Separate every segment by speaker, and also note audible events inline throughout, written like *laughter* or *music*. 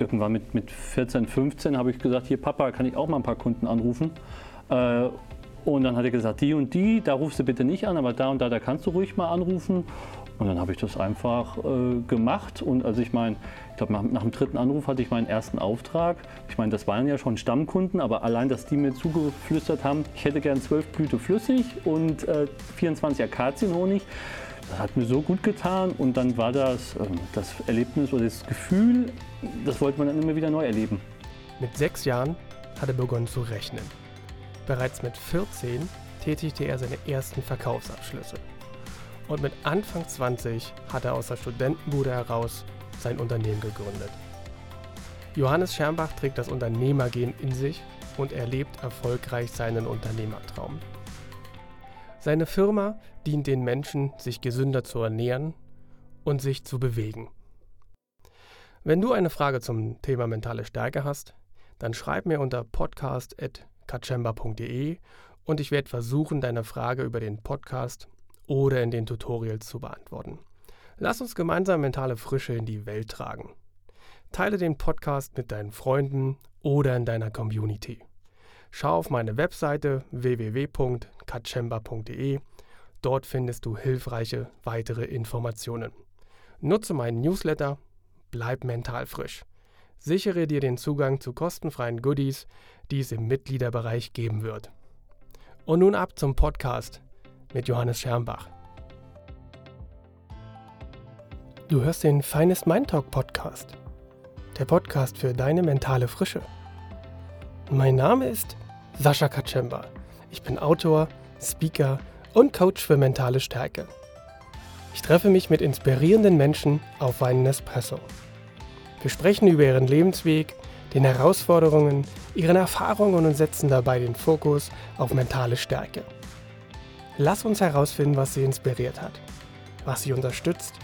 Speaker 1: irgendwann mit, mit 14, 15 habe ich gesagt, hier Papa, kann ich auch mal ein paar Kunden anrufen? Äh, und dann hat er gesagt, die und die, da rufst du bitte nicht an, aber da und da, da kannst du ruhig mal anrufen. Und dann habe ich das einfach äh, gemacht. Und als ich mein, ich glaube, nach, nach, dem dritten Anruf hatte ich meinen ersten Auftrag. Ich meine, das waren ja schon Stammkunden, aber allein, dass die mir zugeflüstert haben, ich hätte gern 12 Blüte flüssig und äh, 24 Akazienhonig. Das hat mir so gut getan und dann war das äh, das Erlebnis oder das Gefühl, das wollte man dann immer wieder neu erleben.
Speaker 2: Mit sechs Jahren hat er begonnen zu rechnen. Bereits mit 14 tätigte er seine ersten Verkaufsabschlüsse. Und mit Anfang 20 hat er aus der Studentenbude heraus sein Unternehmen gegründet. Johannes Schermbach trägt das Unternehmergehen in sich und er lebt erfolgreich seinen Unternehmertraum. Seine Firma dient den Menschen, sich gesünder zu ernähren und sich zu bewegen. Wenn du eine Frage zum Thema mentale Stärke hast, dann schreib mir unter podcast.kachemba.de und ich werde versuchen, deine Frage über den Podcast oder in den Tutorials zu beantworten. Lass uns gemeinsam mentale Frische in die Welt tragen. Teile den Podcast mit deinen Freunden oder in deiner Community. Schau auf meine Webseite www.kachemba.de. Dort findest du hilfreiche weitere Informationen. Nutze meinen Newsletter, bleib mental frisch. Sichere dir den Zugang zu kostenfreien Goodies, die es im Mitgliederbereich geben wird. Und nun ab zum Podcast mit Johannes Schermbach. Du hörst den Finest Mind Talk Podcast, der Podcast für deine mentale Frische. Mein Name ist Sascha Kaczemba. Ich bin Autor, Speaker und Coach für mentale Stärke. Ich treffe mich mit inspirierenden Menschen auf einen Espresso. Wir sprechen über ihren Lebensweg, den Herausforderungen, ihren Erfahrungen und setzen dabei den Fokus auf mentale Stärke. Lass uns herausfinden, was sie inspiriert hat, was sie unterstützt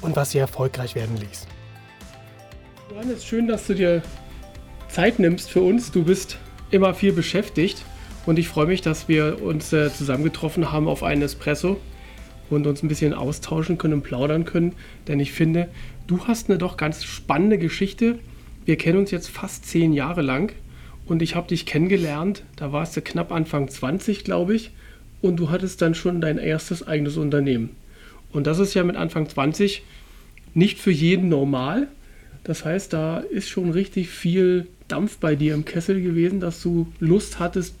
Speaker 2: und was sie erfolgreich werden ließ. Johannes, schön, dass du dir Zeit nimmst für uns. Du bist immer viel beschäftigt und ich freue mich, dass wir uns äh, zusammengetroffen haben auf einen Espresso und uns ein bisschen austauschen können und plaudern können. Denn ich finde, du hast eine doch ganz spannende Geschichte. Wir kennen uns jetzt fast zehn Jahre lang und ich habe dich kennengelernt. Da warst du knapp Anfang 20, glaube ich. Und du hattest dann schon dein erstes eigenes Unternehmen. Und das ist ja mit Anfang 20 nicht für jeden normal. Das heißt, da ist schon richtig viel Dampf bei dir im Kessel gewesen, dass du Lust hattest,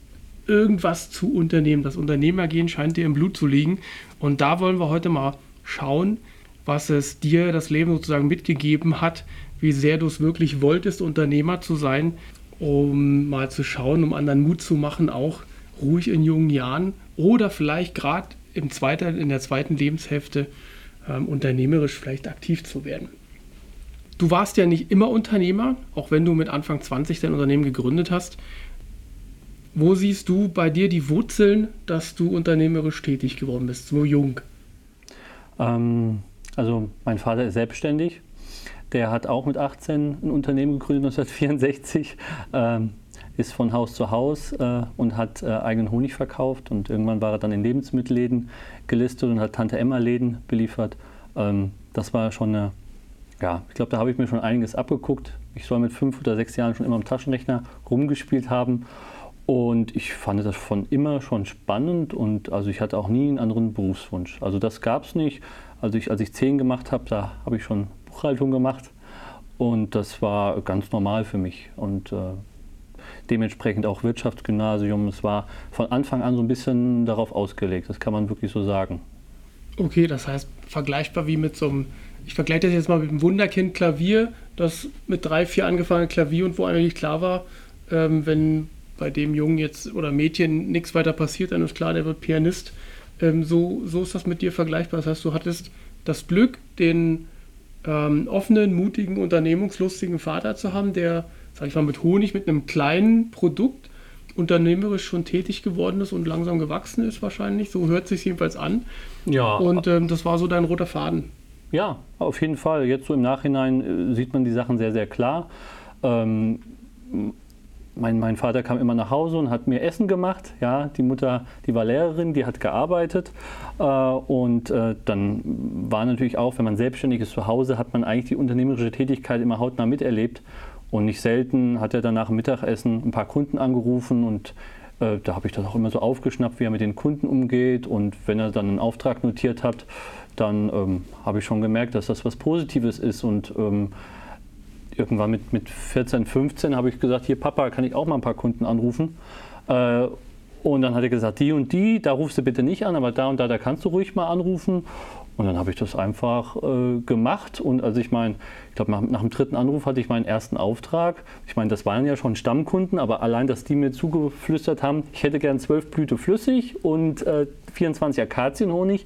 Speaker 2: irgendwas zu unternehmen. Das Unternehmergehen scheint dir im Blut zu liegen. Und da wollen wir heute mal schauen, was es dir das Leben sozusagen mitgegeben hat, wie sehr du es wirklich wolltest, Unternehmer zu sein, um mal zu schauen, um anderen Mut zu machen, auch ruhig in jungen Jahren oder vielleicht gerade in der zweiten Lebenshälfte ähm, unternehmerisch vielleicht aktiv zu werden. Du warst ja nicht immer Unternehmer, auch wenn du mit Anfang 20 dein Unternehmen gegründet hast. Wo siehst du bei dir die Wurzeln, dass du unternehmerisch tätig geworden bist, so jung?
Speaker 1: Ähm, also mein Vater ist selbstständig. Der hat auch mit 18 ein Unternehmen gegründet, 1964. Ähm, ist von Haus zu Haus äh, und hat äh, eigenen Honig verkauft. Und irgendwann war er dann in Lebensmittelläden gelistet und hat Tante Emma Läden beliefert. Ähm, das war schon eine ja, ich glaube, da habe ich mir schon einiges abgeguckt. Ich soll mit fünf oder sechs Jahren schon immer am Taschenrechner rumgespielt haben. Und ich fand das von immer schon spannend und also ich hatte auch nie einen anderen Berufswunsch. Also das gab es nicht. Also ich, als ich zehn gemacht habe, da habe ich schon Buchhaltung gemacht und das war ganz normal für mich. Und äh, dementsprechend auch Wirtschaftsgymnasium. Es war von Anfang an so ein bisschen darauf ausgelegt, das kann man wirklich so sagen.
Speaker 2: Okay, das heißt vergleichbar wie mit so einem ich vergleiche das jetzt mal mit dem Wunderkind Klavier, das mit drei, vier angefangen Klavier und wo eigentlich klar war, ähm, wenn bei dem Jungen jetzt oder Mädchen nichts weiter passiert, dann ist klar, der wird Pianist. Ähm, so, so ist das mit dir vergleichbar. Das heißt, du hattest das Glück, den ähm, offenen, mutigen, unternehmungslustigen Vater zu haben, der, sag ich mal, mit Honig, mit einem kleinen Produkt unternehmerisch schon tätig geworden ist und langsam gewachsen ist wahrscheinlich. So hört sich jedenfalls an. Ja. Und ähm, das war so dein roter Faden.
Speaker 1: Ja, auf jeden Fall. Jetzt so im Nachhinein äh, sieht man die Sachen sehr, sehr klar. Ähm, mein, mein, Vater kam immer nach Hause und hat mir Essen gemacht. Ja, die Mutter, die war Lehrerin, die hat gearbeitet. Äh, und äh, dann war natürlich auch, wenn man selbstständig ist zu Hause, hat man eigentlich die unternehmerische Tätigkeit immer hautnah miterlebt. Und nicht selten hat er dann nach dem Mittagessen ein paar Kunden angerufen und äh, da habe ich das auch immer so aufgeschnappt, wie er mit den Kunden umgeht. Und wenn er dann einen Auftrag notiert hat, dann ähm, habe ich schon gemerkt, dass das was Positives ist. Und ähm, irgendwann mit, mit 14, 15 habe ich gesagt, hier Papa, kann ich auch mal ein paar Kunden anrufen? Äh, und dann hat er gesagt, die und die, da rufst du bitte nicht an, aber da und da, da kannst du ruhig mal anrufen. Und dann habe ich das einfach äh, gemacht. Und also ich meine, ich glaube, nach, nach, dem dritten Anruf hatte ich meinen ersten Auftrag. Ich meine, das waren ja schon Stammkunden, aber allein, dass die mir zugeflüstert haben, ich hätte gern zwölf Blüte flüssig und äh, 24 Akazienhonig,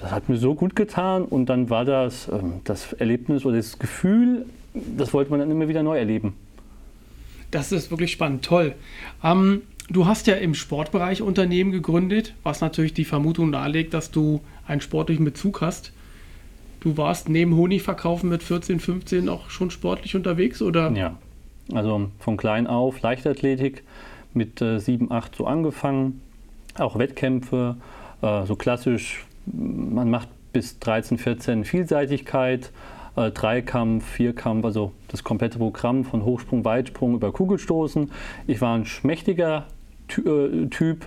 Speaker 1: das hat mir so gut getan. Und dann war das äh, das Erlebnis oder das Gefühl, das wollte man dann immer wieder neu erleben.
Speaker 2: Das ist wirklich spannend, toll. Ähm, Du hast ja im Sportbereich Unternehmen gegründet, was natürlich die Vermutung nahelegt, dass du einen sportlichen Bezug hast. Du warst neben Honigverkaufen mit 14, 15 auch schon sportlich unterwegs, oder?
Speaker 1: Ja, also von klein auf Leichtathletik mit äh, 7, 8 so angefangen, auch Wettkämpfe, äh, so klassisch, man macht bis 13, 14 Vielseitigkeit, äh, Dreikampf, Vierkampf, also das komplette Programm von Hochsprung, Weitsprung über Kugelstoßen. Ich war ein schmächtiger äh, Typ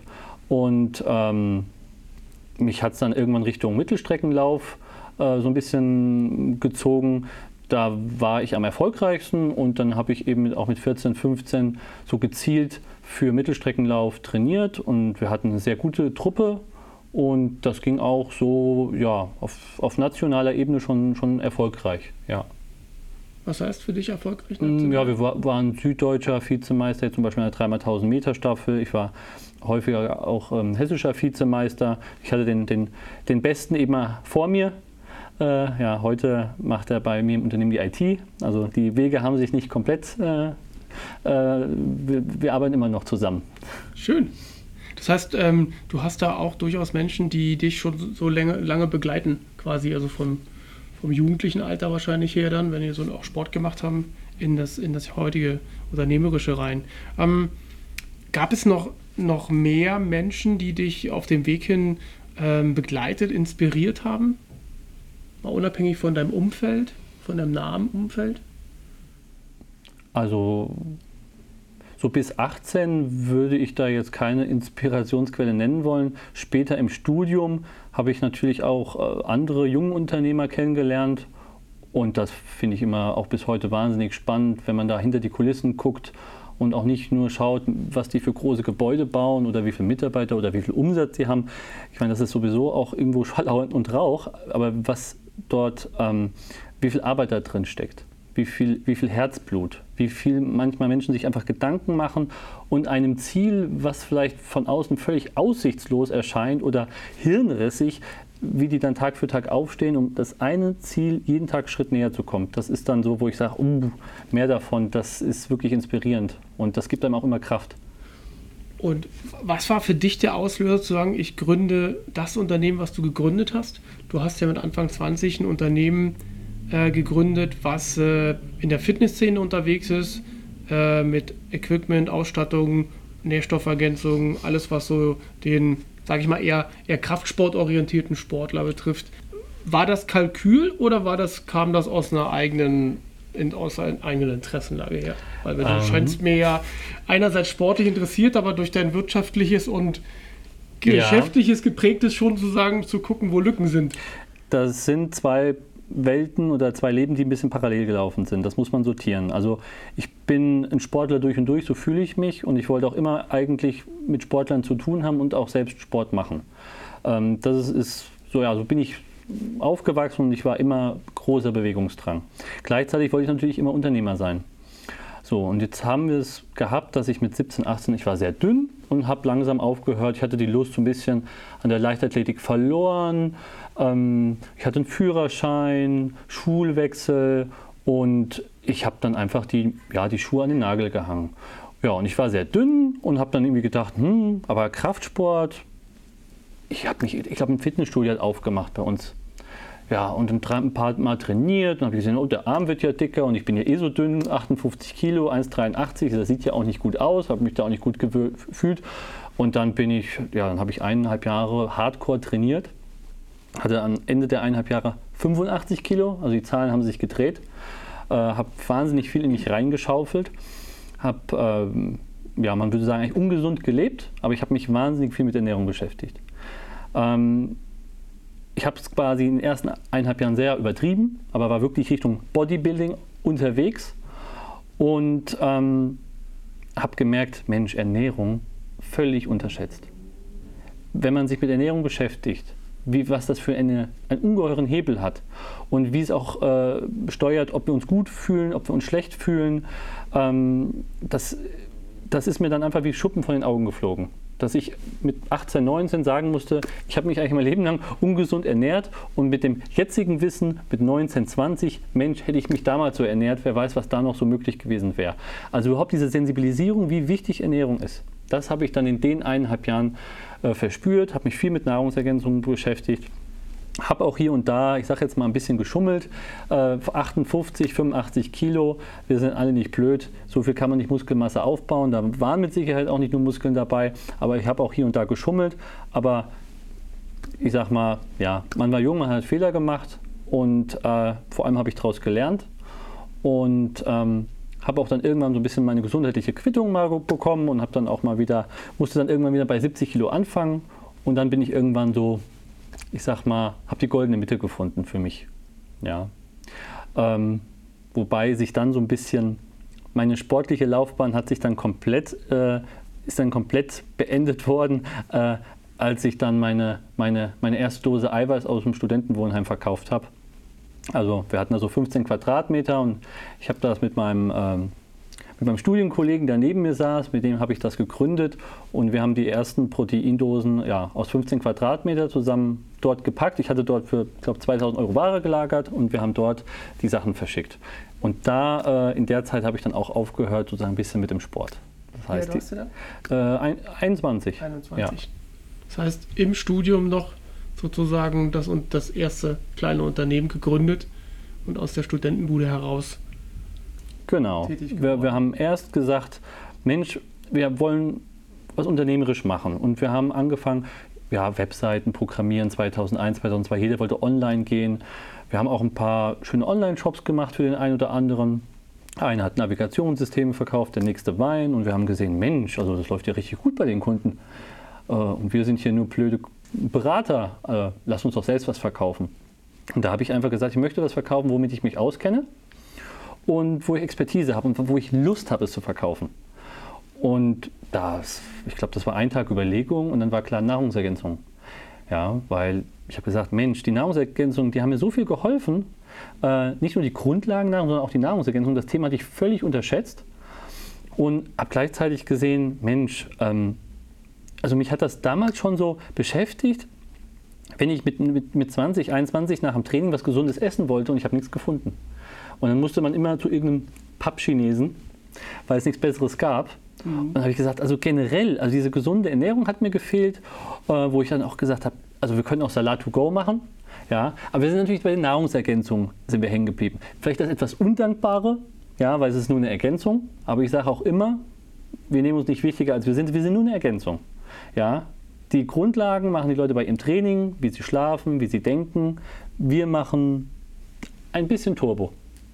Speaker 1: und ähm, mich hat es dann irgendwann Richtung Mittelstreckenlauf äh, so ein bisschen gezogen. Da war ich am erfolgreichsten und dann habe ich eben auch mit 14, 15 so gezielt für Mittelstreckenlauf trainiert und wir hatten eine sehr gute Truppe und das ging auch so ja, auf, auf nationaler Ebene schon, schon erfolgreich. Ja.
Speaker 2: Was heißt für dich erfolgreich?
Speaker 1: Mm, ja, wir waren süddeutscher Vizemeister, zum Beispiel in der 3x1000 Meter Staffel. Ich war häufiger auch ähm, hessischer Vizemeister. Ich hatte den, den, den Besten eben mal vor mir. Äh, ja, heute macht er bei mir im Unternehmen die IT. Also die Wege haben sich nicht komplett. Äh, äh, wir, wir, arbeiten immer noch zusammen.
Speaker 2: Schön. Das heißt, ähm, du hast da auch durchaus Menschen, die dich schon so lange, lange begleiten, quasi, also von vom jugendlichen Alter wahrscheinlich her dann, wenn ihr so auch Sport gemacht haben, in das, in das heutige Unternehmerische rein. Ähm, gab es noch, noch mehr Menschen, die dich auf dem Weg hin ähm, begleitet, inspiriert haben? Mal unabhängig von deinem Umfeld, von deinem nahen Umfeld?
Speaker 1: Also so bis 18 würde ich da jetzt keine Inspirationsquelle nennen wollen. Später im Studium habe ich natürlich auch äh, andere junge Unternehmer kennengelernt. Und das finde ich immer auch bis heute wahnsinnig spannend, wenn man da hinter die Kulissen guckt und auch nicht nur schaut, was die für große Gebäude bauen oder wie viele Mitarbeiter oder wie viel Umsatz sie haben. Ich meine, das ist sowieso auch irgendwo *laughs* Schall und Rauch, aber was dort, ähm, wie viel Arbeit da drin steckt wie viel, wie viel Herzblut, wie viel manchmal Menschen sich einfach Gedanken machen und einem Ziel, was vielleicht von außen völlig aussichtslos erscheint oder hirnrissig, wie die dann Tag für Tag aufstehen, um das eine Ziel jeden Tag Schritt näher zu kommen. Das ist dann so, wo ich sage, uh, mehr davon, das ist wirklich inspirierend und das gibt einem auch immer Kraft.
Speaker 2: Und was war für dich der Auslöser zu sagen, ich gründe das Unternehmen, was du gegründet hast? Du hast ja mit Anfang 20 ein Unternehmen äh, gegründet, was äh, in der Fitnessszene unterwegs ist, äh, mit Equipment, Ausstattung, Nährstoffergänzung, alles was so den, sage ich mal, eher, eher kraftsportorientierten Sportler betrifft. War das Kalkül oder war das, kam das aus einer eigenen in, aus einer eigenen Interessenlage her? Weil du ähm. scheinst mir ja einerseits sportlich interessiert, aber durch dein wirtschaftliches und geschäftliches ja. geprägtes schon sozusagen zu gucken, wo Lücken sind.
Speaker 1: Das sind zwei Welten oder zwei Leben, die ein bisschen parallel gelaufen sind. Das muss man sortieren. Also ich bin ein Sportler durch und durch, so fühle ich mich und ich wollte auch immer eigentlich mit Sportlern zu tun haben und auch selbst Sport machen. Ähm, das ist, ist so, ja, so bin ich aufgewachsen und ich war immer großer Bewegungsdrang. Gleichzeitig wollte ich natürlich immer Unternehmer sein. So, und jetzt haben wir es gehabt, dass ich mit 17, 18, ich war sehr dünn und habe langsam aufgehört. Ich hatte die Lust so ein bisschen an der Leichtathletik verloren. Ähm, ich hatte einen Führerschein, Schulwechsel und ich habe dann einfach die, ja, die Schuhe an den Nagel gehangen. Ja, und ich war sehr dünn und habe dann irgendwie gedacht, hm, aber Kraftsport, ich habe mich, ich glaube, ein Fitnessstudio hat aufgemacht bei uns. Ja, und ein paar Mal trainiert und habe gesehen, oh, der Arm wird ja dicker und ich bin ja eh so dünn, 58 Kilo, 1,83, das sieht ja auch nicht gut aus, habe mich da auch nicht gut gefühlt. Und dann bin ich, ja, dann habe ich eineinhalb Jahre Hardcore trainiert, hatte am Ende der eineinhalb Jahre 85 Kilo, also die Zahlen haben sich gedreht. äh, habe wahnsinnig viel in mich reingeschaufelt, habe, äh, ja, man würde sagen, eigentlich ungesund gelebt, aber ich habe mich wahnsinnig viel mit Ernährung beschäftigt. Ähm, ich habe es quasi in den ersten eineinhalb Jahren sehr übertrieben, aber war wirklich Richtung Bodybuilding unterwegs und ähm, habe gemerkt, Mensch, Ernährung völlig unterschätzt. Wenn man sich mit Ernährung beschäftigt, wie, was das für eine, einen ungeheuren Hebel hat und wie es auch äh, steuert, ob wir uns gut fühlen, ob wir uns schlecht fühlen, ähm, das, das ist mir dann einfach wie Schuppen von den Augen geflogen. Dass ich mit 18, 19 sagen musste, ich habe mich eigentlich mein Leben lang ungesund ernährt und mit dem jetzigen Wissen, mit 19, 20, Mensch, hätte ich mich damals so ernährt, wer weiß, was da noch so möglich gewesen wäre. Also überhaupt diese Sensibilisierung, wie wichtig Ernährung ist. Das habe ich dann in den eineinhalb Jahren äh, verspürt, habe mich viel mit Nahrungsergänzungen beschäftigt. Habe auch hier und da, ich sage jetzt mal ein bisschen geschummelt, äh, 58, 85 Kilo. Wir sind alle nicht blöd. So viel kann man nicht Muskelmasse aufbauen. Da waren mit Sicherheit auch nicht nur Muskeln dabei, aber ich habe auch hier und da geschummelt. Aber ich sag mal, ja, man war jung, man hat Fehler gemacht und äh, vor allem habe ich daraus gelernt. Und ähm, habe auch dann irgendwann so ein bisschen meine gesundheitliche Quittung mal bekommen und habe dann auch mal wieder, musste dann irgendwann wieder bei 70 Kilo anfangen und dann bin ich irgendwann so, ich sag mal, habe die goldene Mitte gefunden für mich. Ja. Ähm, wobei sich dann so ein bisschen, meine sportliche Laufbahn hat sich dann komplett, äh, ist dann komplett beendet worden, äh, als ich dann meine, meine, meine erste Dose Eiweiß aus dem Studentenwohnheim verkauft habe. Also wir hatten da so 15 Quadratmeter und ich habe das mit meinem, ähm, mit meinem Studienkollegen, der neben mir saß, mit dem habe ich das gegründet und wir haben die ersten Proteindosen ja, aus 15 Quadratmeter zusammen dort gepackt. Ich hatte dort für, ich glaube, 2000 Euro Ware gelagert und wir haben dort die Sachen verschickt. Und da, äh, in der Zeit habe ich dann auch aufgehört, sozusagen ein bisschen mit dem Sport.
Speaker 2: Das heißt, ja, du
Speaker 1: die, äh, ein, 21.
Speaker 2: 21. Ja. Das heißt, im Studium noch sozusagen das, und das erste kleine Unternehmen gegründet und aus der Studentenbude heraus.
Speaker 1: Genau. Wir, wir haben erst gesagt, Mensch, wir wollen was unternehmerisch machen. Und wir haben angefangen, ja, Webseiten programmieren 2001, 2002. Jeder wollte online gehen. Wir haben auch ein paar schöne Online-Shops gemacht für den einen oder anderen. Einer hat Navigationssysteme verkauft, der nächste Wein. Und wir haben gesehen, Mensch, also das läuft ja richtig gut bei den Kunden. Äh, und wir sind hier nur blöde Berater, äh, lass uns doch selbst was verkaufen. Und da habe ich einfach gesagt, ich möchte was verkaufen, womit ich mich auskenne und wo ich Expertise habe und wo ich Lust habe, es zu verkaufen. Und das, ich glaube, das war ein Tag Überlegung und dann war klar Nahrungsergänzung. Ja, weil ich habe gesagt, Mensch, die Nahrungsergänzung, die haben mir so viel geholfen. Äh, nicht nur die Grundlagennahrung, sondern auch die Nahrungsergänzung. Das Thema hatte ich völlig unterschätzt und habe gleichzeitig gesehen, Mensch, ähm, also mich hat das damals schon so beschäftigt, wenn ich mit, mit, mit 20, 21 nach dem Training was Gesundes essen wollte und ich habe nichts gefunden. Und dann musste man immer zu irgendeinem Pappchinesen, weil es nichts Besseres gab. Mhm. Und dann habe ich gesagt, also generell, also diese gesunde Ernährung hat mir gefehlt, äh, wo ich dann auch gesagt habe, also wir können auch Salat to go machen, ja, aber wir sind natürlich bei den Nahrungsergänzungen sind wir hängen geblieben. Vielleicht das etwas Undankbare, ja, weil es ist nur eine Ergänzung, aber ich sage auch immer, wir nehmen uns nicht wichtiger als wir sind, wir sind nur eine Ergänzung. Ja, die Grundlagen machen die Leute bei ihrem Training, wie sie schlafen, wie sie denken. Wir machen ein bisschen Turbo,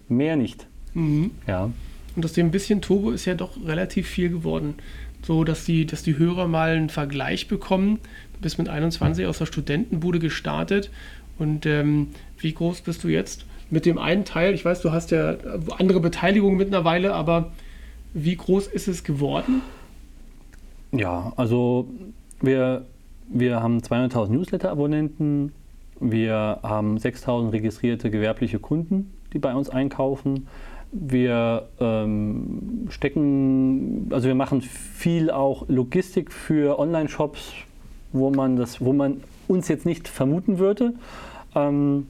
Speaker 1: mehr nicht.
Speaker 2: Mhm. Ja. Und aus dem bisschen Turbo ist ja doch relativ viel geworden. So, dass die, dass die Hörer mal einen Vergleich bekommen. Du bist mit 21 aus der Studentenbude gestartet. Und ähm, wie groß bist du jetzt? Mit dem einen Teil, ich weiß, du hast ja andere Beteiligungen mittlerweile, aber wie groß ist es geworden?
Speaker 1: Ja, also wir, wir haben 200.000 Newsletter-Abonnenten, wir haben 6.000 registrierte gewerbliche Kunden, die bei uns einkaufen. Wir ähm, stecken, also wir machen viel auch Logistik für Online-Shops, wo man das, wo man uns jetzt nicht vermuten würde. Ähm,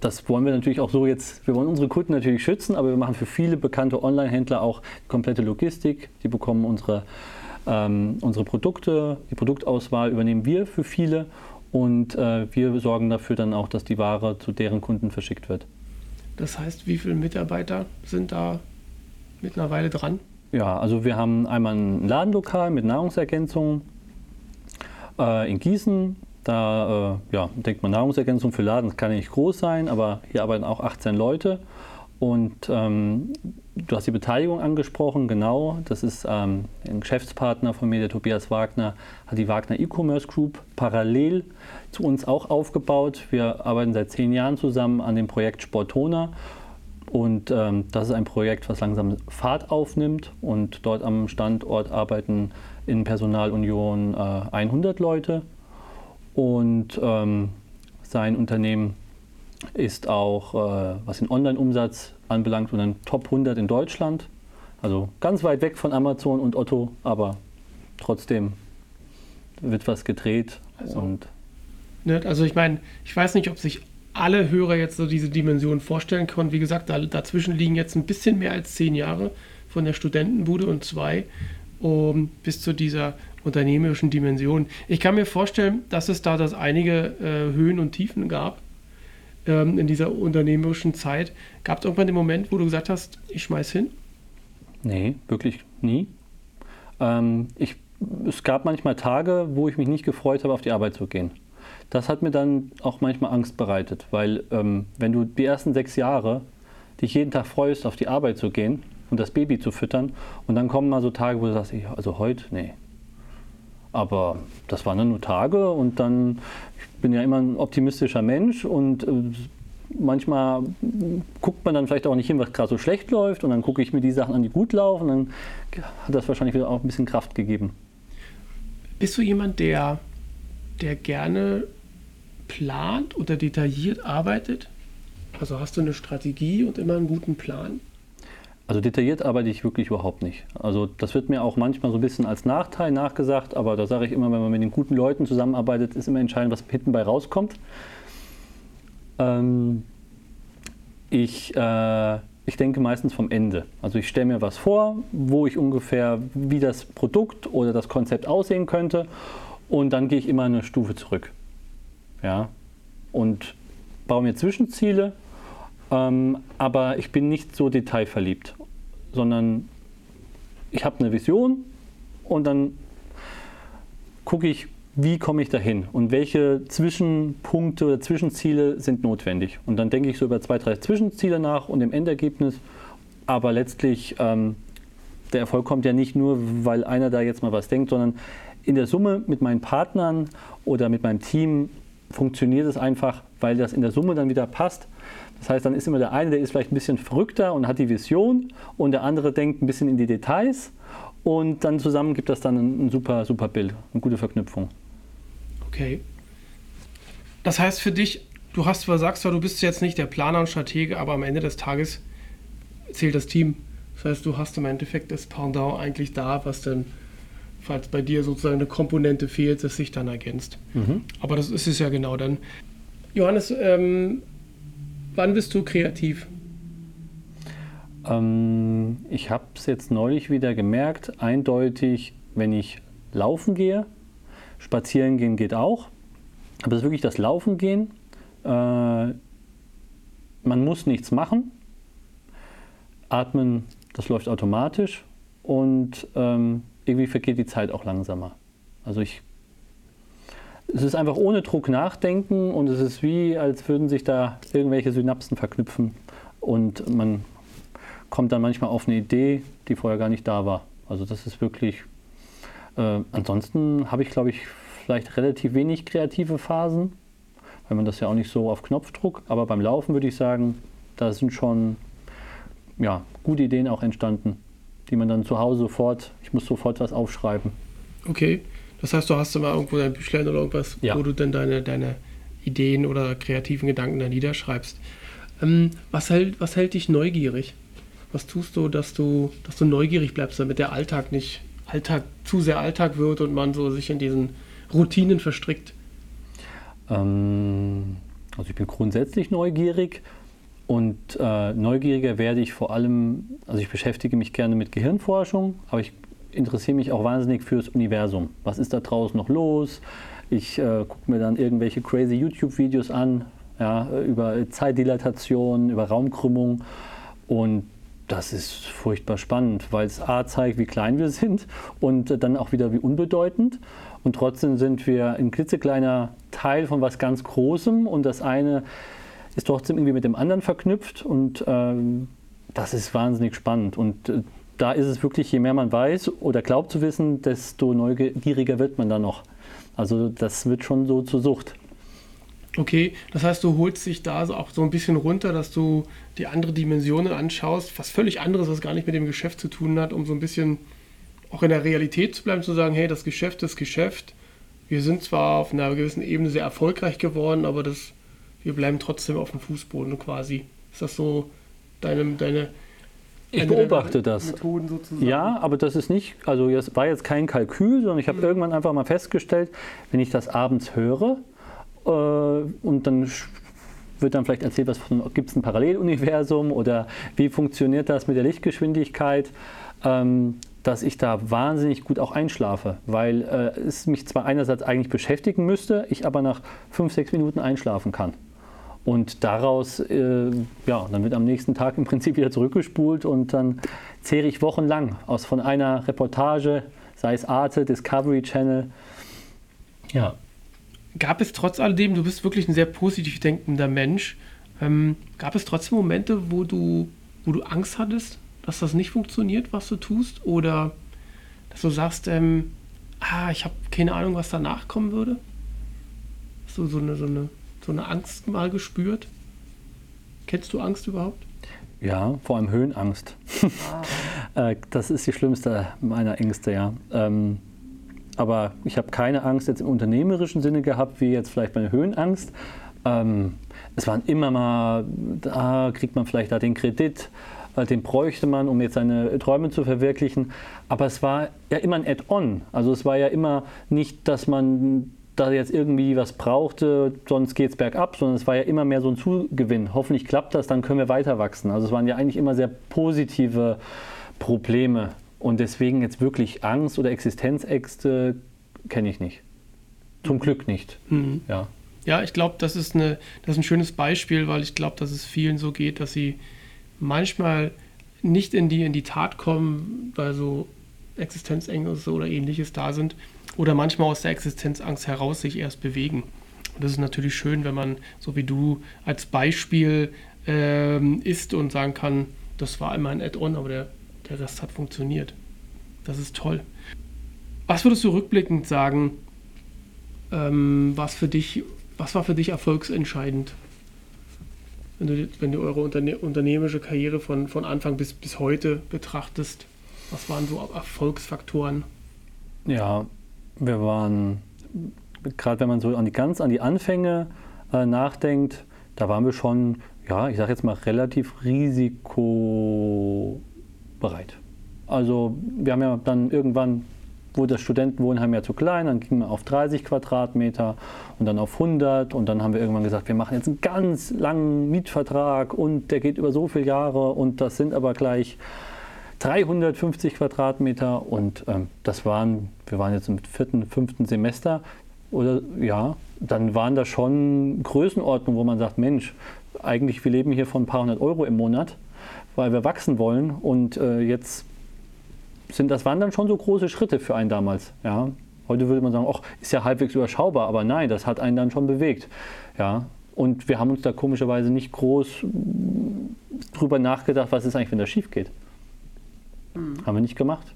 Speaker 1: das wollen wir natürlich auch so jetzt, wir wollen unsere Kunden natürlich schützen, aber wir machen für viele bekannte Online-Händler auch komplette Logistik. Die bekommen unsere ähm, unsere Produkte, die Produktauswahl übernehmen wir für viele und äh, wir sorgen dafür dann auch, dass die Ware zu deren Kunden verschickt wird.
Speaker 2: Das heißt, wie viele Mitarbeiter sind da mittlerweile dran?
Speaker 1: Ja, also wir haben einmal ein Ladenlokal mit Nahrungsergänzungen äh, in Gießen. Da äh, ja, denkt man, Nahrungsergänzung für Laden das kann ja nicht groß sein, aber hier arbeiten auch 18 Leute. Und ähm, du hast die Beteiligung angesprochen, genau. Das ist ähm, ein Geschäftspartner von mir, der Tobias Wagner, hat die Wagner E-Commerce Group parallel zu uns auch aufgebaut. Wir arbeiten seit zehn Jahren zusammen an dem Projekt Sportona. Und ähm, das ist ein Projekt, was langsam Fahrt aufnimmt. Und dort am Standort arbeiten in Personalunion äh, 100 Leute. Und ähm, sein Unternehmen ist auch, äh, was den Online-Umsatz anbelangt, unter den Top 100 in Deutschland. Also ganz weit weg von Amazon und Otto, aber trotzdem wird was gedreht.
Speaker 2: Also, und ne, also ich meine, ich weiß nicht, ob sich alle Hörer jetzt so diese Dimension vorstellen können. Wie gesagt, da, dazwischen liegen jetzt ein bisschen mehr als zehn Jahre von der Studentenbude und zwei um, bis zu dieser unternehmerischen Dimension. Ich kann mir vorstellen, dass es da das einige äh, Höhen und Tiefen gab ähm, in dieser unternehmerischen Zeit. Gab es irgendwann den Moment, wo du gesagt hast, ich schmeiß hin?
Speaker 1: Nee, wirklich nie. Ähm, ich, es gab manchmal Tage, wo ich mich nicht gefreut habe, auf die Arbeit zu gehen. Das hat mir dann auch manchmal Angst bereitet, weil ähm, wenn du die ersten sechs Jahre dich jeden Tag freust, auf die Arbeit zu gehen und das Baby zu füttern und dann kommen mal so Tage, wo du sagst, also heute, nee, aber das waren dann nur Tage und dann, ich bin ja immer ein optimistischer Mensch und äh, manchmal guckt man dann vielleicht auch nicht hin, was gerade so schlecht läuft und dann gucke ich mir die Sachen an, die gut laufen und dann hat das wahrscheinlich wieder auch ein bisschen Kraft gegeben.
Speaker 2: Bist du jemand, der, der gerne plant oder detailliert arbeitet? Also hast du eine Strategie und immer einen guten Plan?
Speaker 1: Also detailliert arbeite ich wirklich überhaupt nicht. Also das wird mir auch manchmal so ein bisschen als Nachteil nachgesagt, aber da sage ich immer, wenn man mit den guten Leuten zusammenarbeitet, ist immer entscheidend, was hinten bei rauskommt. Ähm, ich, äh, ich denke meistens vom Ende. Also ich stelle mir was vor, wo ich ungefähr, wie das Produkt oder das Konzept aussehen könnte und dann gehe ich immer eine Stufe zurück. Ja? Und baue mir Zwischenziele ähm, aber ich bin nicht so detailverliebt, sondern ich habe eine Vision und dann gucke ich, wie komme ich dahin und welche Zwischenpunkte oder Zwischenziele sind notwendig. Und dann denke ich so über zwei, drei Zwischenziele nach und im Endergebnis. Aber letztlich, ähm, der Erfolg kommt ja nicht nur, weil einer da jetzt mal was denkt, sondern in der Summe mit meinen Partnern oder mit meinem Team funktioniert es einfach, weil das in der Summe dann wieder passt das heißt, dann ist immer der eine, der ist vielleicht ein bisschen verrückter und hat die Vision und der andere denkt ein bisschen in die Details und dann zusammen gibt das dann ein, ein super, super Bild, eine gute Verknüpfung.
Speaker 2: Okay. Das heißt für dich, du hast zwar sagst zwar, du bist jetzt nicht der Planer und Stratege, aber am Ende des Tages zählt das Team. Das heißt, du hast im Endeffekt das Pendant eigentlich da, was dann, falls bei dir sozusagen eine Komponente fehlt, das sich dann ergänzt. Mhm. Aber das ist es ja genau dann. Johannes, ähm, Wann bist du kreativ?
Speaker 1: Ähm, ich habe es jetzt neulich wieder gemerkt, eindeutig, wenn ich laufen gehe. Spazieren gehen geht auch. Aber es ist wirklich das Laufen gehen. Äh, man muss nichts machen. Atmen, das läuft automatisch. Und ähm, irgendwie vergeht die Zeit auch langsamer. Also ich es ist einfach ohne Druck nachdenken und es ist wie, als würden sich da irgendwelche Synapsen verknüpfen und man kommt dann manchmal auf eine Idee, die vorher gar nicht da war. Also das ist wirklich, äh, ansonsten habe ich glaube ich vielleicht relativ wenig kreative Phasen, weil man das ja auch nicht so auf Knopfdruck, aber beim Laufen würde ich sagen, da sind schon ja, gute Ideen auch entstanden, die man dann zu Hause sofort, ich muss sofort was aufschreiben.
Speaker 2: Okay. Das heißt, du hast immer irgendwo dein Büchlein oder irgendwas, ja. wo du dann deine, deine Ideen oder kreativen Gedanken da niederschreibst. Ähm, was, hält, was hält dich neugierig? Was tust du, dass du, dass du neugierig bleibst, damit der Alltag nicht Alltag zu sehr Alltag wird und man so sich in diesen Routinen verstrickt?
Speaker 1: Ähm, also ich bin grundsätzlich neugierig und äh, neugieriger werde ich vor allem, also ich beschäftige mich gerne mit Gehirnforschung, aber ich interessiere mich auch wahnsinnig fürs Universum. Was ist da draußen noch los? Ich äh, gucke mir dann irgendwelche crazy YouTube-Videos an ja, über Zeitdilatation, über Raumkrümmung und das ist furchtbar spannend, weil es A zeigt, wie klein wir sind und dann auch wieder wie unbedeutend. Und trotzdem sind wir ein klitzekleiner Teil von was ganz Großem und das eine ist trotzdem irgendwie mit dem anderen verknüpft und ähm, das ist wahnsinnig spannend. Und äh, da ist es wirklich, je mehr man weiß oder glaubt zu wissen, desto neugieriger wird man dann noch. Also das wird schon so zur Sucht.
Speaker 2: Okay, das heißt, du holst dich da auch so ein bisschen runter, dass du die andere Dimensionen anschaust, was völlig anderes, was gar nicht mit dem Geschäft zu tun hat, um so ein bisschen auch in der Realität zu bleiben, zu sagen, hey, das Geschäft ist Geschäft. Wir sind zwar auf einer gewissen Ebene sehr erfolgreich geworden, aber das, wir bleiben trotzdem auf dem Fußboden quasi. Ist das so deine, deine
Speaker 1: ich beobachte das. Ja, aber das ist nicht, also es war jetzt kein Kalkül, sondern ich habe mhm. irgendwann einfach mal festgestellt, wenn ich das abends höre äh, und dann wird dann vielleicht erzählt, was gibt es ein Paralleluniversum oder wie funktioniert das mit der Lichtgeschwindigkeit, ähm, dass ich da wahnsinnig gut auch einschlafe, weil äh, es mich zwar einerseits eigentlich beschäftigen müsste, ich aber nach fünf, sechs Minuten einschlafen kann. Und daraus, äh, ja, dann wird am nächsten Tag im Prinzip wieder zurückgespult und dann zehre ich wochenlang aus von einer Reportage, sei es Arte, Discovery Channel.
Speaker 2: Ja. Gab es trotz alledem, du bist wirklich ein sehr positiv denkender Mensch, ähm, gab es trotzdem Momente, wo du, wo du Angst hattest, dass das nicht funktioniert, was du tust? Oder dass du sagst, ähm, ah, ich habe keine Ahnung, was danach kommen würde? So, so eine, so eine so eine Angst mal gespürt? Kennst du Angst überhaupt?
Speaker 1: Ja, vor allem Höhenangst. Ah. *laughs* Äh, das ist die schlimmste meiner Ängste, ja. Ähm, aber ich habe keine Angst jetzt im unternehmerischen Sinne gehabt, wie jetzt vielleicht meine Höhenangst. Ähm, es waren immer mal, da kriegt man vielleicht da den Kredit, äh, den bräuchte man, um jetzt seine Träume zu verwirklichen. Aber es war ja immer ein Add-on. Also es war ja immer nicht, dass man da jetzt irgendwie was brauchte, sonst geht es bergab, sondern es war ja immer mehr so ein Zugewinn. Hoffentlich klappt das, dann können wir weiter wachsen. Also es waren ja eigentlich immer sehr positive Probleme. Und deswegen jetzt wirklich Angst oder Existenzängste kenne ich nicht. Zum Glück nicht.
Speaker 2: Mhm. Ja. ja, ich glaube, das, ist das ist ein schönes Beispiel, weil ich glaube, dass es vielen so geht, dass sie manchmal nicht in die, in die Tat kommen, weil so Existenzängste oder ähnliches da sind oder manchmal aus der Existenzangst heraus sich erst bewegen. Und das ist natürlich schön, wenn man, so wie du, als Beispiel ähm, ist und sagen kann, das war einmal ein Add-on, aber der, der Rest hat funktioniert. Das ist toll. Was würdest du rückblickend sagen, ähm, was, für dich, was war für dich erfolgsentscheidend, wenn du, wenn du eure Unterne unternehmerische Karriere von, von Anfang bis, bis heute betrachtest? Was waren so Erfolgsfaktoren?
Speaker 1: Ja, wir waren, gerade wenn man so an die, ganz an die Anfänge äh, nachdenkt, da waren wir schon, ja, ich sage jetzt mal, relativ risikobereit. Also wir haben ja dann irgendwann, wurde das Studentenwohnheim ja zu klein, dann ging man auf 30 Quadratmeter und dann auf 100 und dann haben wir irgendwann gesagt, wir machen jetzt einen ganz langen Mietvertrag und der geht über so viele Jahre und das sind aber gleich 350 Quadratmeter und ähm, das waren, wir waren jetzt im vierten, fünften Semester oder ja, dann waren da schon Größenordnungen, wo man sagt, Mensch, eigentlich wir leben hier von ein paar hundert Euro im Monat, weil wir wachsen wollen und äh, jetzt sind das waren dann schon so große Schritte für einen damals, ja. Heute würde man sagen, ach, ist ja halbwegs überschaubar, aber nein, das hat einen dann schon bewegt, ja. Und wir haben uns da komischerweise nicht groß drüber nachgedacht, was ist eigentlich, wenn das schief geht. Mhm. Haben wir nicht gemacht.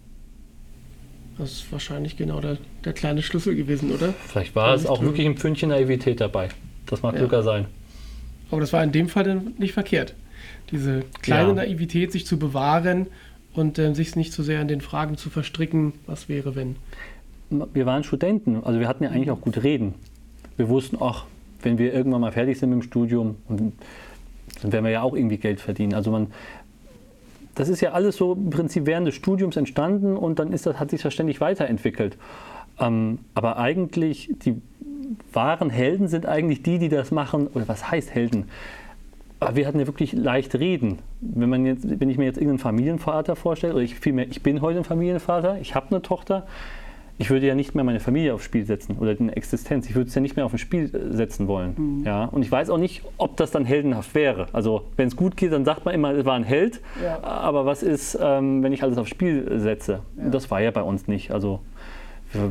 Speaker 2: Das ist wahrscheinlich genau der, der kleine Schlüssel gewesen, oder?
Speaker 1: Vielleicht war es auch wirklich ein Pfündchen Naivität dabei. Das mag ja. sogar sein.
Speaker 2: Aber das war in dem Fall dann nicht verkehrt. Diese kleine ja. Naivität, sich zu bewahren und äh, sich nicht so sehr in den Fragen zu verstricken, was wäre, wenn.
Speaker 1: Wir waren Studenten, also wir hatten ja eigentlich auch gut reden. Wir wussten, ach, wenn wir irgendwann mal fertig sind mit dem Studium, dann werden wir ja auch irgendwie Geld verdienen. Also man, das ist ja alles so im Prinzip während des Studiums entstanden und dann ist das, hat sich das ständig weiterentwickelt. Ähm, aber eigentlich, die wahren Helden sind eigentlich die, die das machen, oder was heißt Helden? Aber wir hatten ja wirklich leicht reden. Wenn, man jetzt, wenn ich mir jetzt irgendeinen Familienvater vorstelle, oder ich, vielmehr, ich bin heute ein Familienvater, ich habe eine Tochter, ich würde ja nicht mehr meine Familie aufs Spiel setzen oder eine Existenz. Ich würde es ja nicht mehr auf ein Spiel äh, setzen wollen. Mhm. Ja? Und ich weiß auch nicht, ob das dann heldenhaft wäre. Also wenn es gut geht, dann sagt man immer, es war ein Held. Ja. Aber was ist, ähm, wenn ich alles aufs Spiel setze? Ja. Das war ja bei uns nicht. Also wir,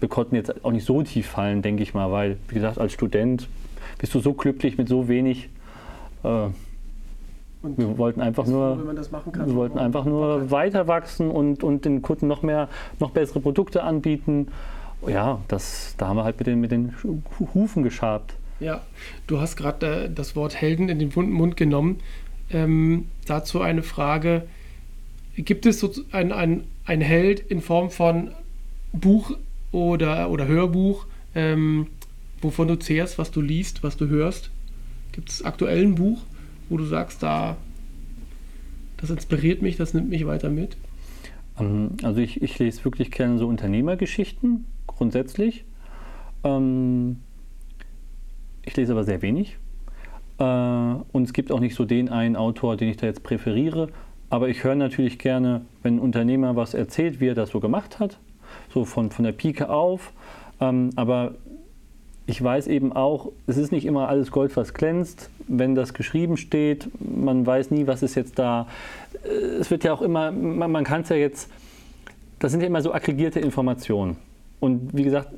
Speaker 1: wir konnten jetzt auch nicht so tief fallen, denke ich mal, weil, wie gesagt, als Student bist du so glücklich mit so wenig Äh, und wir wollten einfach nur, kann, wir wollten einfach nur weiter wachsen und, und den Kunden noch mehr, noch bessere Produkte anbieten. Ja, das, da haben wir halt mit den, mit den Hufen geschabt.
Speaker 2: Ja, du hast gerade äh, das Wort Helden in den Mund genommen. Ähm, dazu eine Frage. Gibt es so ein, ein, ein Held in Form von Buch oder, oder Hörbuch, ähm, wovon du zehrst, was du liest, was du hörst? Gibt es aktuell ein Buch, wo du sagst, da, das inspiriert mich, das nimmt mich weiter mit?
Speaker 1: Ähm, also ich, ich lese wirklich gerne so Unternehmergeschichten, grundsätzlich. Ähm, ich lese aber sehr wenig. Äh, und es gibt auch nicht so den einen Autor, den ich da jetzt präferiere. Aber ich höre natürlich gerne, wenn ein Unternehmer was erzählt, wie er das so gemacht hat. So von, von der Pike auf. Ähm, aber ich weiß eben auch, es ist nicht immer alles Gold, was glänzt. Wenn das geschrieben steht, man weiß nie, was ist jetzt da. Es wird ja auch immer, man, man kann es ja jetzt, das sind ja immer so aggregierte Informationen. Und wie gesagt,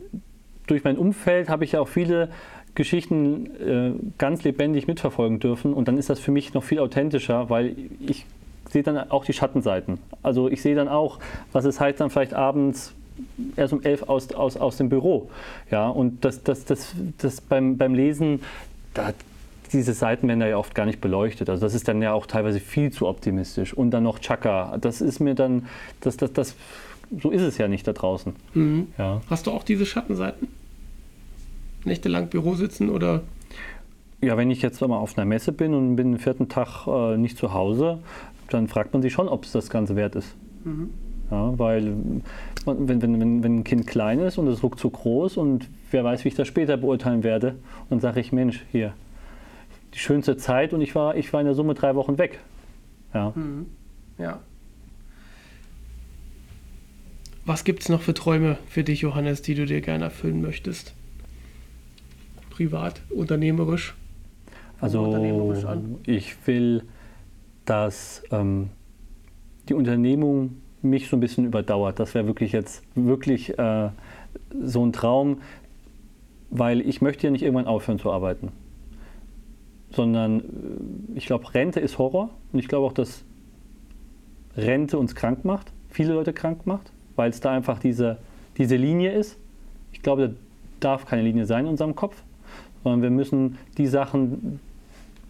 Speaker 1: durch mein Umfeld habe ich ja auch viele Geschichten äh, ganz lebendig mitverfolgen dürfen. Und dann ist das für mich noch viel authentischer, weil ich sehe dann auch die Schattenseiten. Also ich sehe dann auch, was es heißt, dann vielleicht abends erst um elf aus, aus, aus dem Büro. Ja, und das, das, das, das beim, beim Lesen, da, diese Seiten werden ja oft gar nicht beleuchtet. Also das ist dann ja auch teilweise viel zu optimistisch. Und dann noch Chaka. Das ist mir dann, das, das, das, so ist es ja nicht da draußen.
Speaker 2: Mhm. Ja. Hast du auch diese Schattenseiten? Nächtelang Büro sitzen oder?
Speaker 1: Ja, wenn ich jetzt mal auf einer Messe bin und bin den vierten Tag äh, nicht zu Hause, dann fragt man sich schon, ob es das Ganze wert ist. Mhm. Ja, weil wenn, wenn, wenn, wenn ein Kind klein ist und es ruckt zu groß und wer weiß, wie ich das später beurteilen werde, dann sage ich, Mensch, hier, die schönste Zeit und ich war, ich war in der Summe drei Wochen weg. Ja. Mhm.
Speaker 2: ja. Was gibt es noch für Träume für dich, Johannes, die du dir gerne erfüllen möchtest? Privat, unternehmerisch?
Speaker 1: Also unternehmerisch ich will, dass ähm, die Unternehmung mich so ein bisschen überdauert. Das wäre wirklich jetzt wirklich äh, so ein Traum, weil ich möchte ja nicht irgendwann aufhören zu arbeiten. Sondern äh, ich glaube, Rente ist Horror und ich glaube auch, dass Rente uns krank macht, viele Leute krank macht, weil es da einfach diese, diese Linie ist. Ich glaube, da darf keine Linie sein in unserem Kopf, sondern wir müssen die Sachen,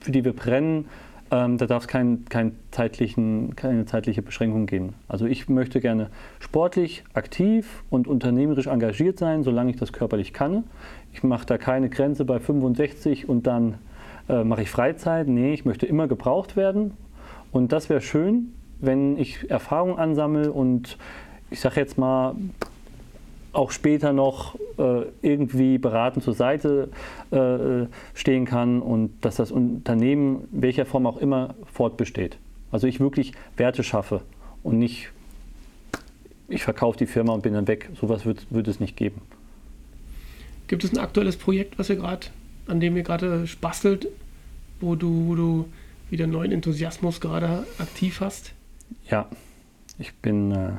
Speaker 1: für die wir brennen, ähm, da darf es kein, kein zeitlichen, keine zeitliche Beschränkung geben. Also ich möchte gerne sportlich, aktiv und unternehmerisch engagiert sein, solange ich das körperlich kann. Ich mache da keine Grenze bei 65 und dann äh, mache ich Freizeit. Nee, ich möchte immer gebraucht werden. Und das wäre schön, wenn ich Erfahrung ansammle und ich sage jetzt mal, auch später noch äh, irgendwie beratend zur Seite äh, stehen kann und dass das Unternehmen, welcher Form auch immer, fortbesteht. Also ich wirklich Werte schaffe und nicht, ich verkaufe die Firma und bin dann weg. Sowas wird, wird es nicht geben.
Speaker 2: Gibt es ein aktuelles Projekt, was ihr gerade, an dem ihr gerade bastelt, wo du, wo du wieder neuen Enthusiasmus gerade aktiv hast?
Speaker 1: Ja, ich bin äh,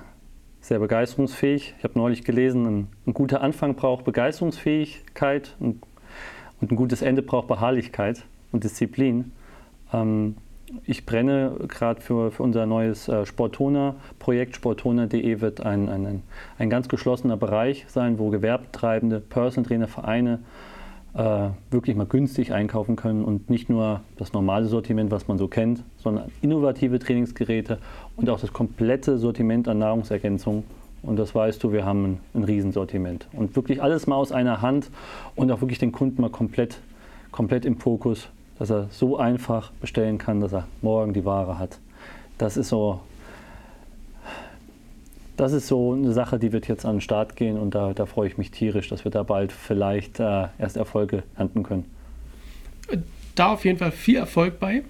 Speaker 1: sehr begeisterungsfähig. Ich habe neulich gelesen, ein, ein, guter Anfang braucht Begeisterungsfähigkeit und, und ein gutes Ende braucht Beharrlichkeit und Disziplin. Ähm, ich brenne gerade für, für unser neues äh, Sportona-Projekt. Sportona.de wird ein, ein, ein ganz geschlossener Bereich sein, wo Gewerbetreibende, Personal Trainer, Vereine äh, wirklich mal günstig einkaufen können und nicht nur das normale Sortiment, was man so kennt, sondern innovative Trainingsgeräte und auch das komplette Sortiment an Nahrungsergänzungen. Und das weißt du, wir haben ein, ein Riesensortiment. Und wirklich alles mal aus einer Hand und auch wirklich den Kunden mal komplett, komplett im Fokus, dass er so einfach bestellen kann, dass er morgen die Ware hat. Das ist so das ist so eine Sache, die wird jetzt an den Start gehen und da, da freue ich mich tierisch, dass wir da bald vielleicht äh, erst Erfolge ernten können.
Speaker 2: Da auf jeden Fall viel Erfolg bei.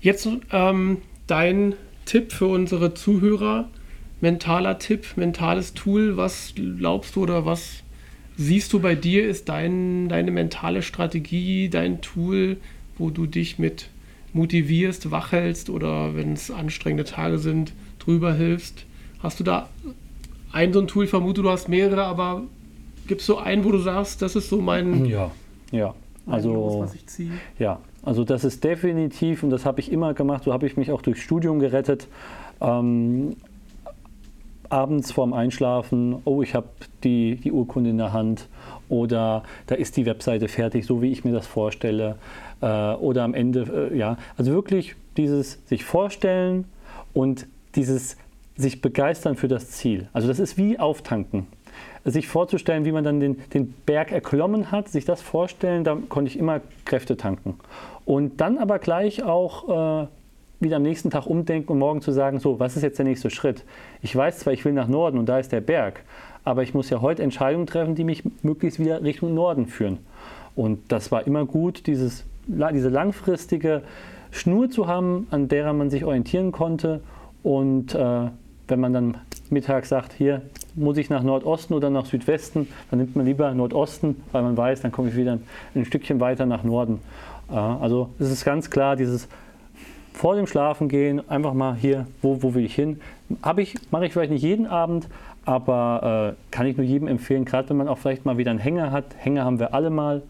Speaker 2: Jetzt ähm, dein Tipp für unsere Zuhörer, mentaler Tipp, mentales Tool, was glaubst du oder was siehst du bei dir, ist dein, deine mentale Strategie, dein Tool, wo du dich mit motivierst, wachhältst oder wenn es anstrengende Tage sind, drüber hilfst? Hast du da ein so ein Tool? Ich vermute, du hast mehrere, aber gibt es so einen, wo du sagst, das ist so mein.
Speaker 1: Ja, ja. Also, Los, was ich ziehe? Ja, Also das ist definitiv, und das habe ich immer gemacht, so habe ich mich auch durch Studium gerettet. Ähm, abends vorm Einschlafen, oh, ich habe die, die Urkunde in der Hand oder da ist die Webseite fertig, so wie ich mir das vorstelle. Äh, oder am Ende, äh, ja, also wirklich dieses sich vorstellen und dieses sich begeistern für das Ziel. Also das ist wie auftanken. Sich vorzustellen, wie man dann den, den Berg erklommen hat, sich das vorstellen, da konnte ich immer Kräfte tanken. Und dann aber gleich auch äh, wieder am nächsten Tag umdenken und morgen zu sagen, so, was ist jetzt der nächste Schritt? Ich weiß zwar, ich will nach Norden und da ist der Berg, aber ich muss ja heute Entscheidungen treffen, die mich möglichst wieder Richtung Norden führen. Und das war immer gut, dieses, diese langfristige Schnur zu haben, an der man sich orientieren konnte. Und äh, wenn man dann mittags sagt, hier muss ich nach Nordosten oder nach Südwesten, dann nimmt man lieber Nordosten, weil man weiß, dann komme ich wieder ein Stückchen weiter nach Norden. Also es ist ganz klar, dieses vor dem Schlafengehen einfach mal hier, wo, wo will ich hin? Habe ich, mache ich vielleicht nicht jeden Abend, aber äh, kann ich nur jedem empfehlen, gerade wenn man auch vielleicht mal wieder einen Hänger hat. Hänger haben wir alle mal.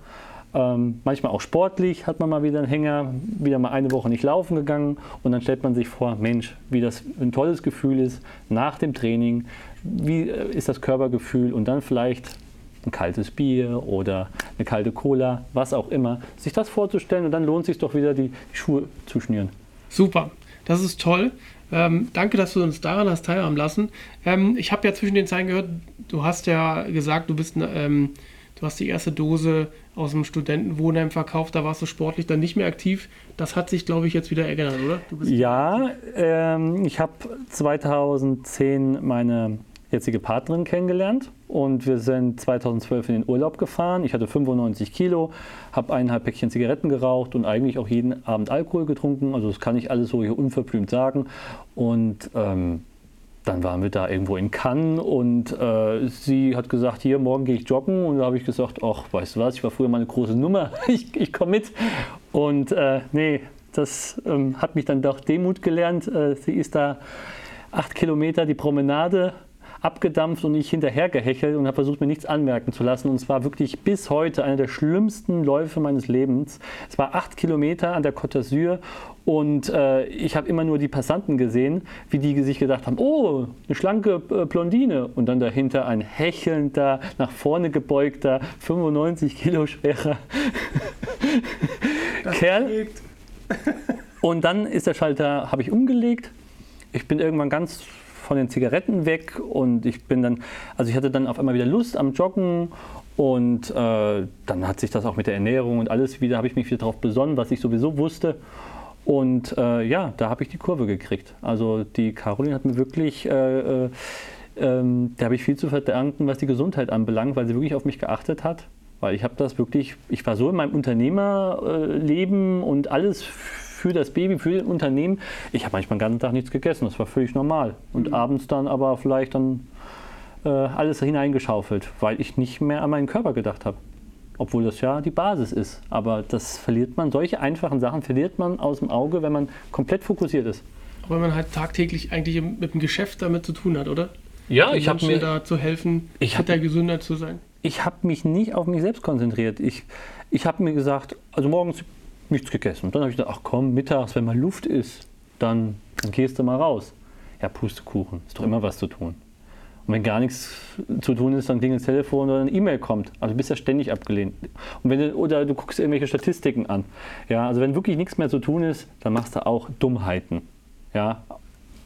Speaker 1: Ähm, manchmal auch sportlich hat man mal wieder einen Hänger, wieder mal eine Woche nicht laufen gegangen und dann stellt man sich vor, Mensch, wie das ein tolles Gefühl ist nach dem Training, wie äh, ist das Körpergefühl und dann vielleicht ein kaltes Bier oder eine kalte Cola, was auch immer, sich das vorzustellen und dann lohnt es sich doch wieder die Schuhe zu schnüren.
Speaker 2: Super, das ist toll. Ähm, danke, dass du uns daran hast teilhaben lassen. Ähm, ich habe ja zwischen den Zeilen gehört, du hast ja gesagt, du bist, ähm, du hast die erste Dose aus dem Studentenwohnheim verkauft, da warst du sportlich dann nicht mehr aktiv. Das hat sich, glaube ich, jetzt wieder ergeändert, oder?
Speaker 1: ja, ähm, ich habe 2010 meine jetzige Partnerin kennengelernt und wir sind 2012 in den Urlaub gefahren. Ich hatte 95 Kilo, habe eineinhalb Päckchen Zigaretten geraucht und eigentlich auch jeden Abend Alkohol getrunken. Also das kann ich alles so hier unverblümt sagen. Und ähm, dann waren wir da irgendwo in Cannes und äh, sie hat gesagt, hier, morgen gehe ich joggen. Und da habe ich gesagt, ach, weißt du was, ich war früher mal eine große Nummer, *laughs* ich, ich komme mit. Und äh, nee, das ähm, hat mich dann doch Demut gelernt. Äh, sie ist da acht Kilometer die Promenade abgedampft und nicht hinterhergehechelt und habe versucht, mir nichts anmerken zu lassen. Und es war wirklich bis heute einer der schlimmsten Läufe meines Lebens. Es war acht Kilometer an der Côte d'Azur und äh, ich habe immer nur die Passanten gesehen, wie die sich gedacht haben, oh, eine schlanke äh, Blondine. Und dann dahinter ein hechelnder, nach vorne gebeugter, 95 Kilo schwerer *laughs* Kerl. und dann ist der Schalter, habe ich umgelegt. Ich bin irgendwann ganz von den Zigaretten weg und ich bin dann, also ich hatte dann auf einmal wieder Lust am Joggen und äh, dann hat sich das auch mit der Ernährung und alles wieder, habe ich mich wieder darauf besonnen, was ich sowieso wusste. Und äh, ja, da habe ich die Kurve gekriegt. Also die Caroline hat mir wirklich, äh, äh ähm, da habe ich viel zu verdanken, was die Gesundheit anbelangt, weil sie wirklich auf mich geachtet hat. Weil ich habe das wirklich, ich war so in meinem Unternehmerleben und alles für das Baby, für das Unternehmen. Ich habe manchmal den ganzen Tag nichts gegessen, das war völlig normal. Und mhm. abends dann aber vielleicht dann äh, alles hineingeschaufelt, weil ich nicht mehr an meinen Körper gedacht habe. Obwohl das ja die Basis ist. Aber das verliert man, solche einfachen Sachen verliert man aus dem Auge, wenn man komplett fokussiert ist.
Speaker 2: Weil man halt tagtäglich eigentlich mit dem Geschäft damit zu tun hat, oder?
Speaker 1: Ja, ich habe mir
Speaker 2: da zu helfen, ich hab, gesünder zu sein.
Speaker 1: Ich habe mich nicht auf mich selbst konzentriert. Ich, ich habe mir gesagt, also morgens nichts gegessen. Und dann habe ich gedacht, ach komm, mittags, wenn mal Luft ist, dann, dann gehst du mal raus. Ja, Pustekuchen, ist doch immer was zu tun. Und wenn gar nichts zu tun ist, dann klingelt das Telefon oder eine E-Mail kommt. Also du bist ja ständig abgelehnt. Und wenn du, oder du guckst irgendwelche Statistiken an. Ja, also wenn wirklich nichts mehr zu tun ist, dann machst du auch Dummheiten. Ja,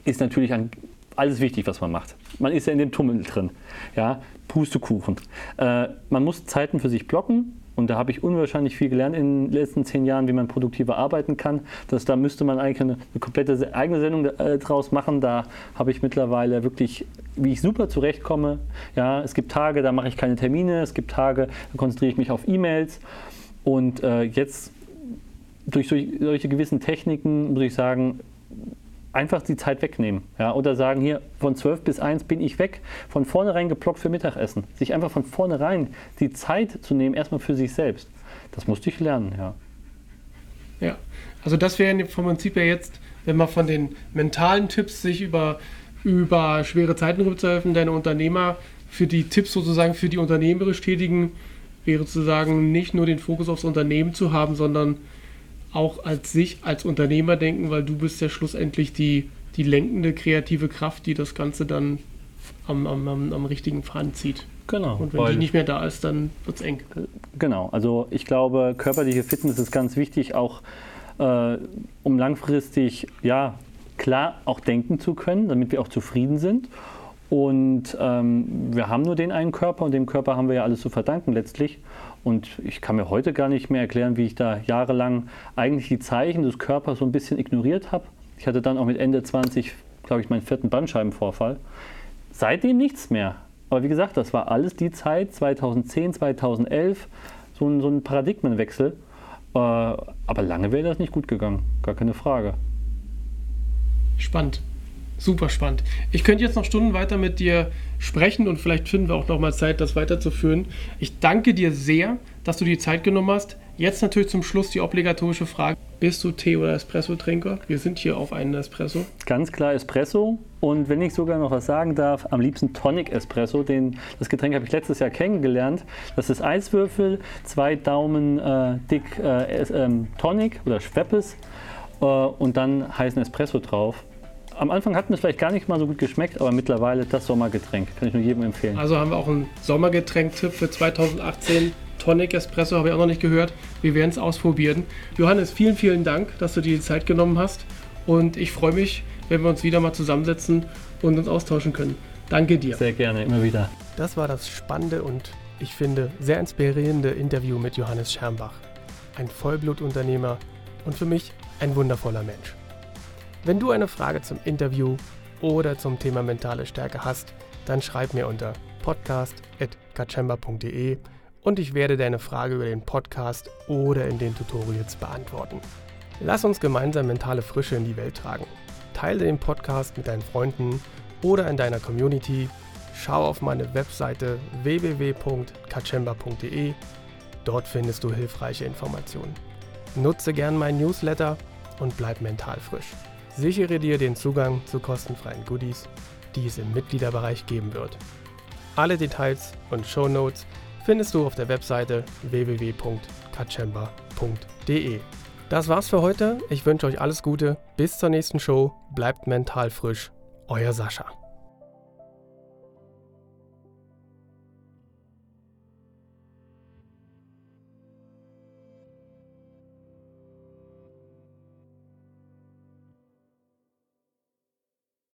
Speaker 1: ist natürlich ein, alles wichtig, was man macht. Man ist ja in dem Tummel drin. Ja, Pustekuchen. Äh, man muss Zeiten für sich blocken und da habe ich unwahrscheinlich viel gelernt in den letzten zehn Jahren, wie man produktiver arbeiten kann. Das, da müsste man eigentlich eine, eine komplette eigene Sendung äh, draus machen. Da habe ich mittlerweile wirklich, wie ich super zurechtkomme. Ja, es gibt Tage, da mache ich keine Termine. Es gibt Tage, da konzentriere ich mich auf E-Mails. Und äh, jetzt durch solche gewissen Techniken muss ich sagen, einfach die Zeit wegnehmen. Ja? Oder sagen, hier von 12 bis 1 bin ich weg, von vornherein geblockt für Mittagessen. Sich einfach von vornherein die Zeit zu nehmen, erstmal für sich selbst. Das musste ich lernen, ja.
Speaker 2: Ja, also das wäre vom Prinzip ja jetzt, wenn man von den mentalen Tipps sich über, über schwere Zeiten rüberzuhelfen, deine Unternehmer für die Tipps sozusagen für die unternehmerisch Tätigen, wäre zu sagen, nicht nur den Fokus aufs Unternehmen zu haben, sondern auch als sich, als Unternehmer denken, weil du bist ja schlussendlich die, die lenkende kreative Kraft, die das Ganze dann am, am, am, am richtigen Faden zieht.
Speaker 1: Genau.
Speaker 2: Und wenn die nicht mehr da ist, dann wird es eng.
Speaker 1: Genau. Also ich glaube, körperliche Fitness ist ganz wichtig, auch äh, um langfristig ja klar auch denken zu können, damit wir auch zufrieden sind. Und ähm, wir haben nur den einen Körper und dem Körper haben wir ja alles zu verdanken letztlich. Und ich kann mir heute gar nicht mehr erklären, wie ich da jahrelang eigentlich die Zeichen des Körpers so ein bisschen ignoriert habe. Ich hatte dann auch mit Ende 20, glaube ich, meinen vierten Bandscheibenvorfall. Seitdem nichts mehr. Aber wie gesagt, das war alles die Zeit, 2010, 2011, so ein, so ein Paradigmenwechsel. Äh, aber lange wäre das nicht gut gegangen, gar keine Frage.
Speaker 2: Spannend. Super spannend. Ich könnte jetzt noch Stunden weiter mit dir sprechen und vielleicht finden wir auch noch mal Zeit, das weiterzuführen. Ich danke dir sehr, dass du die Zeit genommen hast. Jetzt natürlich zum Schluss die obligatorische Frage. Bist du Tee- oder Espresso-Trinker? Wir sind hier auf einen Espresso.
Speaker 1: Ganz klar Espresso. Und wenn ich sogar noch was sagen darf, am liebsten Tonic Espresso. Den, das Getränk habe ich letztes Jahr kennengelernt. Das ist Eiswürfel, zwei Daumen äh, dick äh, äh, Tonic oder Schweppes äh, und dann heißen Espresso drauf am Anfang hat mir es vielleicht gar nicht mal so gut geschmeckt, aber mittlerweile das Sommergetränk. Kann ich nur jedem empfehlen.
Speaker 2: Also haben wir auch einen Sommergetränk-Tipp für 2018. Tonic Espresso habe ich auch noch nicht gehört. Wir werden es ausprobieren. Johannes, vielen, vielen Dank, dass du dir die Zeit genommen hast. Und ich freue mich, wenn wir uns wieder mal zusammensetzen und uns austauschen können. Danke dir.
Speaker 1: Sehr gerne, immer wieder.
Speaker 2: Das war das spannende und ich finde sehr inspirierende Interview mit Johannes Schermbach. Ein Vollblutunternehmer und für mich ein wundervoller Mensch. Wenn du eine Frage zum Interview oder zum Thema mentale Stärke hast, dann schreib mir unter podcast.kachemba.de und ich werde deine Frage über den Podcast oder in den Tutorials beantworten. Lass uns gemeinsam mentale Frische in die Welt tragen. Teile den Podcast mit deinen Freunden oder in deiner Community. Schau auf meine Webseite www.kachemba.de. Dort findest du hilfreiche Informationen. Nutze gern meinen Newsletter und bleib mental frisch. Sichere dir den Zugang zu kostenfreien Goodies, die es im Mitgliederbereich geben wird. Alle Details und Show Notes findest du auf der Webseite www.kachemba.de. Das war's für heute. Ich wünsche euch alles Gute. Bis zur nächsten Show. Bleibt mental frisch. Euer Sascha.